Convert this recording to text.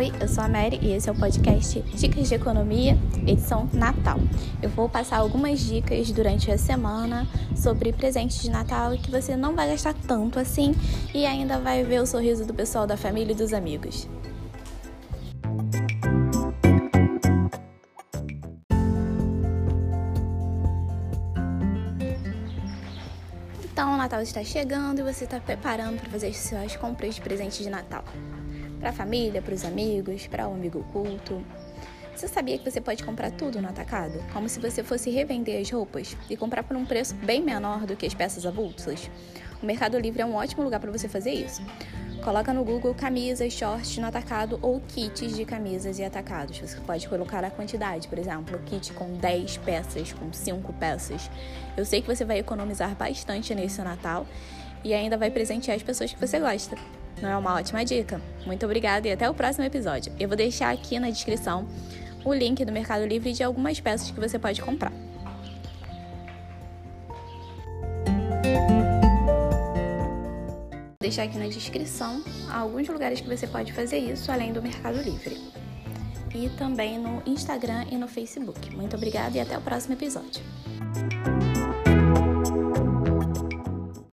Oi, eu sou a Mary e esse é o podcast Dicas de Economia, edição Natal. Eu vou passar algumas dicas durante a semana sobre presentes de Natal que você não vai gastar tanto assim e ainda vai ver o sorriso do pessoal da família e dos amigos. Então, o Natal está chegando e você está preparando para fazer suas compras de presente de Natal. Para a família, para os amigos, para o amigo oculto. Você sabia que você pode comprar tudo no atacado? Como se você fosse revender as roupas e comprar por um preço bem menor do que as peças avulsas? O Mercado Livre é um ótimo lugar para você fazer isso. Coloca no Google camisas, shorts no atacado ou kits de camisas e atacados. Você pode colocar a quantidade, por exemplo, kit com 10 peças, com 5 peças. Eu sei que você vai economizar bastante nesse Natal e ainda vai presentear as pessoas que você gosta. Não é uma ótima dica? Muito obrigada e até o próximo episódio. Eu vou deixar aqui na descrição o link do Mercado Livre de algumas peças que você pode comprar. Vou deixar aqui na descrição alguns lugares que você pode fazer isso, além do Mercado Livre. E também no Instagram e no Facebook. Muito obrigada e até o próximo episódio.